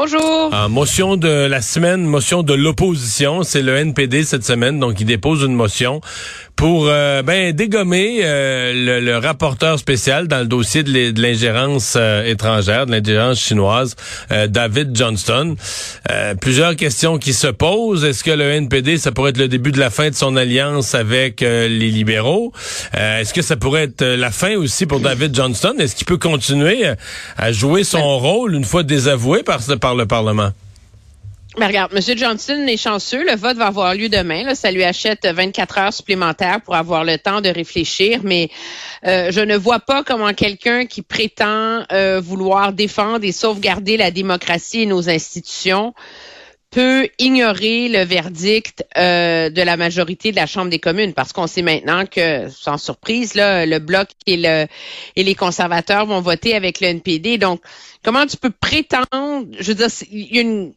Bonjour. En motion de la semaine, motion de l'opposition, c'est le NPD cette semaine, donc il dépose une motion pour euh, ben dégommer euh, le, le, rapporteur spécial dans le dossier de l'ingérence euh, étrangère, de l'ingérence chinoise, David Johnston. plusieurs questions qui se posent. Est-ce que le NPD, ça pourrait être le début de la fin de son alliance avec les libéraux? Est-ce que ça pourrait être la fin aussi pour David Johnston? Est-ce qu'il peut continuer à jouer son rôle une fois désavoué par, par le Parlement? Mais regarde, M. Johnson est chanceux. Le vote va avoir lieu demain. Ça lui achète 24 heures supplémentaires pour avoir le temps de réfléchir. Mais euh, je ne vois pas comment quelqu'un qui prétend euh, vouloir défendre et sauvegarder la démocratie et nos institutions peut ignorer le verdict euh, de la majorité de la Chambre des communes, parce qu'on sait maintenant que, sans surprise, là, le bloc et, le, et les conservateurs vont voter avec le NPD. Donc, comment tu peux prétendre, je veux dire, il y a une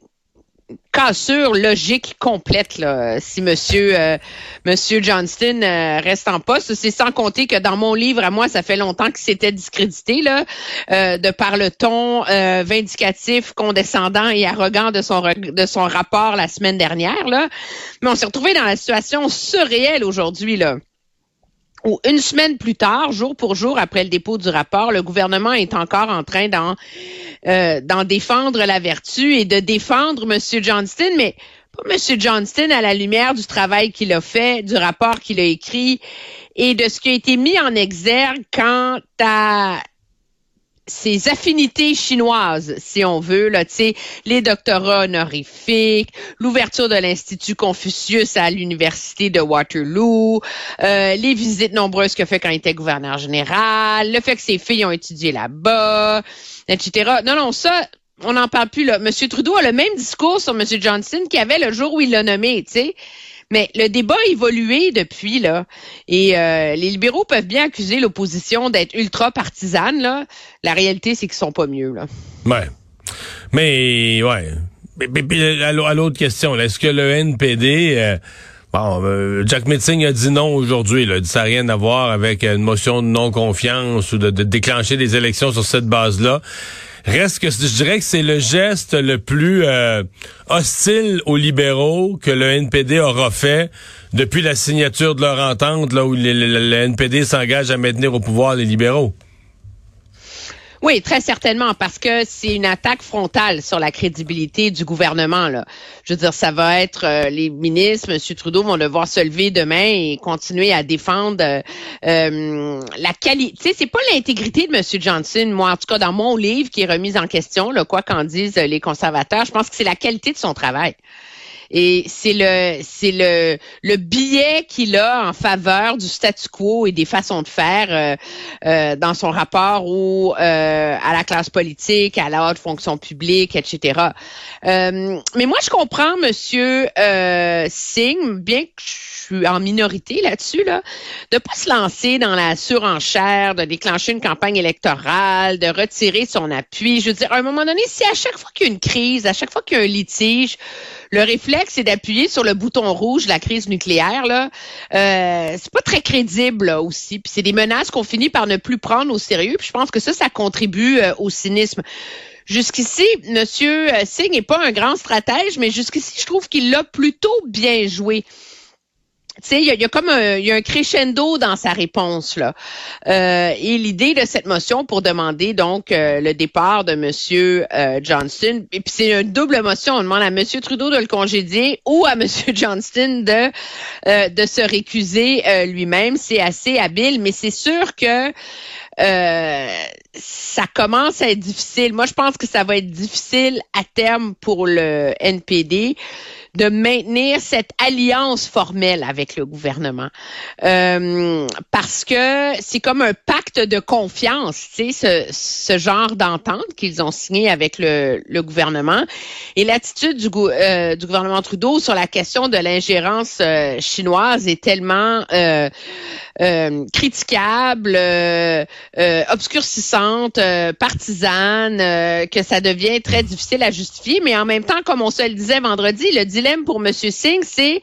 cassure logique complète là, si Monsieur euh, Monsieur Johnston euh, reste en poste. C'est sans compter que dans mon livre à moi, ça fait longtemps que c'était discrédité là, euh, de par le ton vindicatif, condescendant et arrogant de son de son rapport la semaine dernière là. Mais on s'est retrouvé dans la situation surréelle aujourd'hui là où une semaine plus tard, jour pour jour après le dépôt du rapport, le gouvernement est encore en train d'en euh, d'en défendre la vertu et de défendre M. Johnston, mais pas M. Johnston à la lumière du travail qu'il a fait, du rapport qu'il a écrit et de ce qui a été mis en exergue quant à ses affinités chinoises, si on veut, là, les doctorats honorifiques, l'ouverture de l'Institut Confucius à l'Université de Waterloo, euh, les visites nombreuses qu'il a fait quand il était gouverneur général, le fait que ses filles ont étudié là-bas, etc. Non, non, ça, on n'en parle plus. Là. M. Trudeau a le même discours sur M. Johnson qu'il avait le jour où il l'a nommé, tu sais. Mais le débat a évolué depuis, là. Et euh, les libéraux peuvent bien accuser l'opposition d'être ultra partisane, là. La réalité, c'est qu'ils sont pas mieux, là. Ouais. Mais, ouais. À l'autre question, est-ce que le NPD... Euh, bon, euh, Jack Metzing a dit non aujourd'hui. Là. Ça n'a rien à voir avec une motion de non-confiance ou de, déclencher des élections sur cette base-là. Reste que je dirais que c'est le geste le plus euh, hostile aux libéraux que le NPD aura fait depuis la signature de leur entente, là où le NPD s'engage à maintenir au pouvoir les libéraux. Oui, très certainement, parce que c'est une attaque frontale sur la crédibilité du gouvernement. Je veux dire, ça va être euh, les ministres, M. Trudeau vont devoir se lever demain et continuer à défendre euh, euh la qualité. Tu sais, c'est pas l'intégrité de M. Johnson, moi, en tout cas dans mon livre qui est remise en question, là, quoi qu'en disent les conservateurs. Je pense que c'est la qualité de son travail. Et c'est le c'est le le billet qu'il a en faveur du statu quo et des façons de faire euh, euh, dans son rapport ou euh, à la classe politique, à la haute fonction publique, etc. mais moi, je comprends Monsieur Singh, bien que je suis en minorité là-dessus, là, de pas se lancer dans la surenchère, de déclencher une campagne électorale, de retirer son appui. Je veux dire, à un moment donné, si à chaque fois qu'il y a une crise, à chaque fois qu'il y a un litige, le réflexe, c'est d'appuyer sur le bouton rouge, la crise nucléaire. Là, euh, c'est pas très crédible aussi. Puis c'est des menaces qu'on finit par ne plus prendre au sérieux. Puis je pense que ça, ça contribue euh, au cynisme. Jusqu'ici, Monsieur euh, Singh n'est pas un grand stratège, mais jusqu'ici, je trouve qu'il l'a plutôt bien joué sais, il y, a, comme un, y a un crescendo dans sa réponse là. Euh, et l'idée de cette motion pour demander donc euh, le départ de Monsieur euh, Johnston, et puis c'est une double motion. On demande à Monsieur Trudeau de le congédier ou à Monsieur Johnston de de se récuser lui-même. C'est assez habile, mais c'est sûr que ça commence à être difficile. Moi, je pense que ça va être difficile à terme pour le NPD de maintenir cette alliance formelle avec le gouvernement. Euh, parce que c'est comme un pacte de confiance, tu sais, ce, ce genre d'entente qu'ils ont signé avec le, le gouvernement. Et l'attitude du, euh, du, gouvernement Trudeau sur la question de l'ingérence euh, chinoise est tellement euh, euh obscurcissante, partisane, que ça devient très difficile à justifier. Mais en même temps, comme on se le disait vendredi, le dilemme pour M. Singh, c'est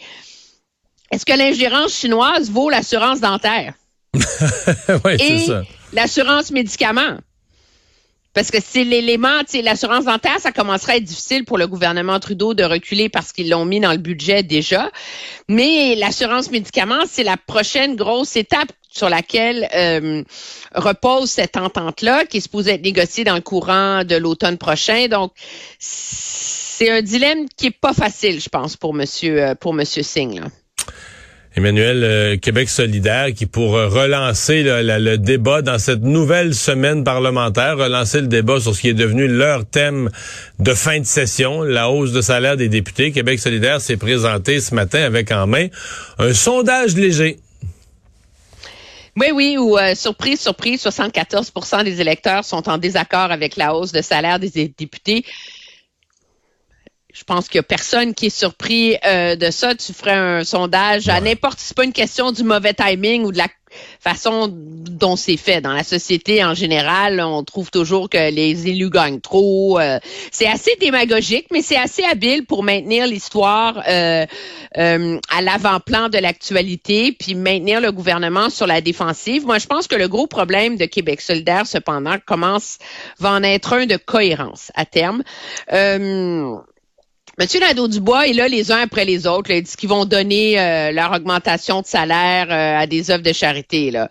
est-ce que l'ingérence chinoise vaut l'assurance dentaire? oui, c'est ça. L'assurance médicaments. Parce que c'est l'élément, l'assurance dentaire, ça commencerait à être difficile pour le gouvernement Trudeau de reculer parce qu'ils l'ont mis dans le budget déjà. Mais l'assurance médicaments, c'est la prochaine grosse étape sur laquelle euh, repose cette entente-là, qui est supposée être négociée dans le courant de l'automne prochain. Donc, c'est un dilemme qui est pas facile, je pense, pour Monsieur euh, pour Monsieur Singh. Emmanuel, euh, Québec solidaire, qui pour relancer le, débat dans cette nouvelle semaine parlementaire, relancer le débat sur ce qui est devenu leur thème de fin de session, la hausse de salaire des députés. Québec solidaire s'est présenté ce matin avec en main un sondage léger. Oui, oui, ou euh, surprise, surprise, 74% des électeurs sont en désaccord avec la hausse de salaire des députés je pense qu'il n'y a personne qui est surpris euh, de ça. Tu ferais un sondage à n'importe, c'est pas une question du mauvais timing ou de la façon dont c'est fait. Dans la société en général, on trouve toujours que les élus gagnent trop. Euh, c'est assez démagogique, mais c'est assez habile pour maintenir l'histoire euh, à l'avant-plan de l'actualité, puis maintenir le gouvernement sur la défensive. Moi, je pense que le gros problème de Québec solidaire, cependant, commence va en être un de cohérence à terme. Monsieur Nadeau-Dubois est là les uns après les autres. il dit qu'ils vont donner euh, leur augmentation de salaire euh, à des œuvres de charité. Là.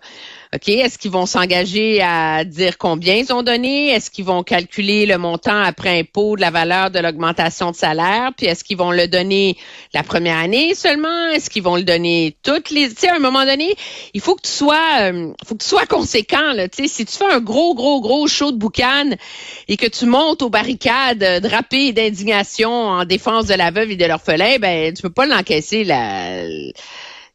OK, est-ce qu'ils vont s'engager à dire combien ils ont donné? Est-ce qu'ils vont calculer le montant après impôt de la valeur de l'augmentation de salaire? Puis est-ce qu'ils vont le donner la première année seulement? Est-ce qu'ils vont le donner toutes les... Tu sais, à un moment donné, il faut que tu sois, euh, faut que tu sois conséquent. Là, tu sais, si tu fais un gros, gros, gros show de boucan et que tu montes aux barricades euh, drapées d'indignation en défense de la veuve et de l'orphelin, ben tu peux pas l'encaisser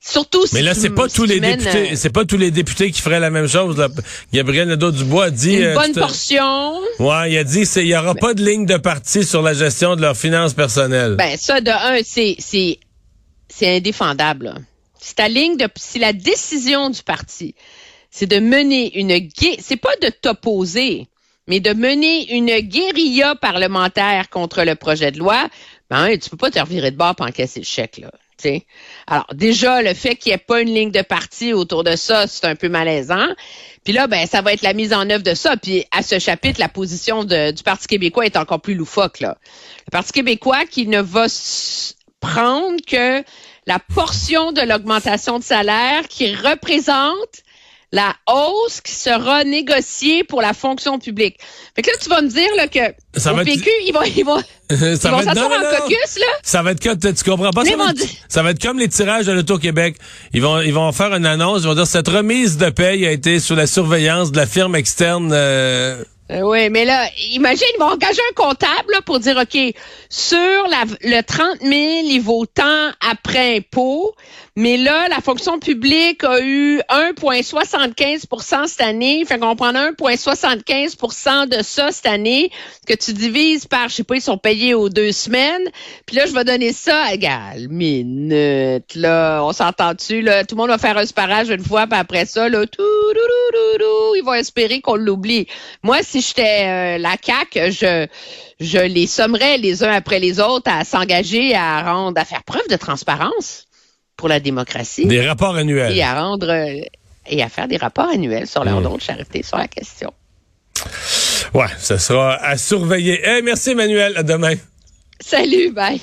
Surtout Mais là, c'est pas tous les députés, euh, c'est pas tous les députés qui feraient la même chose. Là. Gabriel Nadeau-Dubois a dit... Une euh, bonne portion. Ouais, il a dit il y aura pas de ligne de parti sur la gestion de leurs finances personnelles. Ben, ça, de un, c'est, c'est, c'est indéfendable. Si ta ligne de, si la décision du parti, c'est de mener une guerre, c'est pas de t'opposer, mais de mener une guérilla parlementaire contre le projet de loi, ben, tu peux pas te revirer de bord pour encaisser le chèque, là. Alors, déjà, le fait qu'il n'y ait pas une ligne de parti autour de ça, c'est un peu malaisant. Puis là, ben, ça va être la mise en œuvre de ça. Puis à ce chapitre, la position du Parti québécois est encore plus loufoque. Là. Le Parti québécois qui ne va prendre que la portion de l'augmentation de salaire qui représente la hausse qui sera négociée pour la fonction publique. Fait que là, tu vas me dire là, que ça au PQ, ils vont, ils vont, ça ils vont s'asseoir en caucus, là. Ça va être comme, tu comprends pas? Ça va, être, ça va, être, comme les tirages de l'Auto-Québec. Ils vont, ils vont faire une annonce, ils vont dire cette remise de paye a été sous la surveillance de la firme externe euh, euh, oui, mais là, imagine, ils vont engager un comptable pour dire, OK, sur la, le 30 000, il vaut tant après impôt, mais là, la fonction publique a eu 1,75% cette année, fait qu'on prend 1,75% de ça cette année, que tu divises par, je sais pas, ils sont payés aux deux semaines, puis là, je vais donner ça, égal, minute, là, on s'entend-tu, là, tout le monde va faire un sparage une fois, puis après ça, là, tout, ils vont espérer qu'on l'oublie. Moi, si j'étais euh, la CAC, je je les sommerais les uns après les autres à s'engager à rendre, à faire preuve de transparence pour la démocratie. Des rapports annuels. Et à rendre euh, et à faire des rapports annuels sur leur mmh. don de charité sur la question. Ouais, ce sera à surveiller. Eh, merci Emmanuel, à demain. Salut, bye.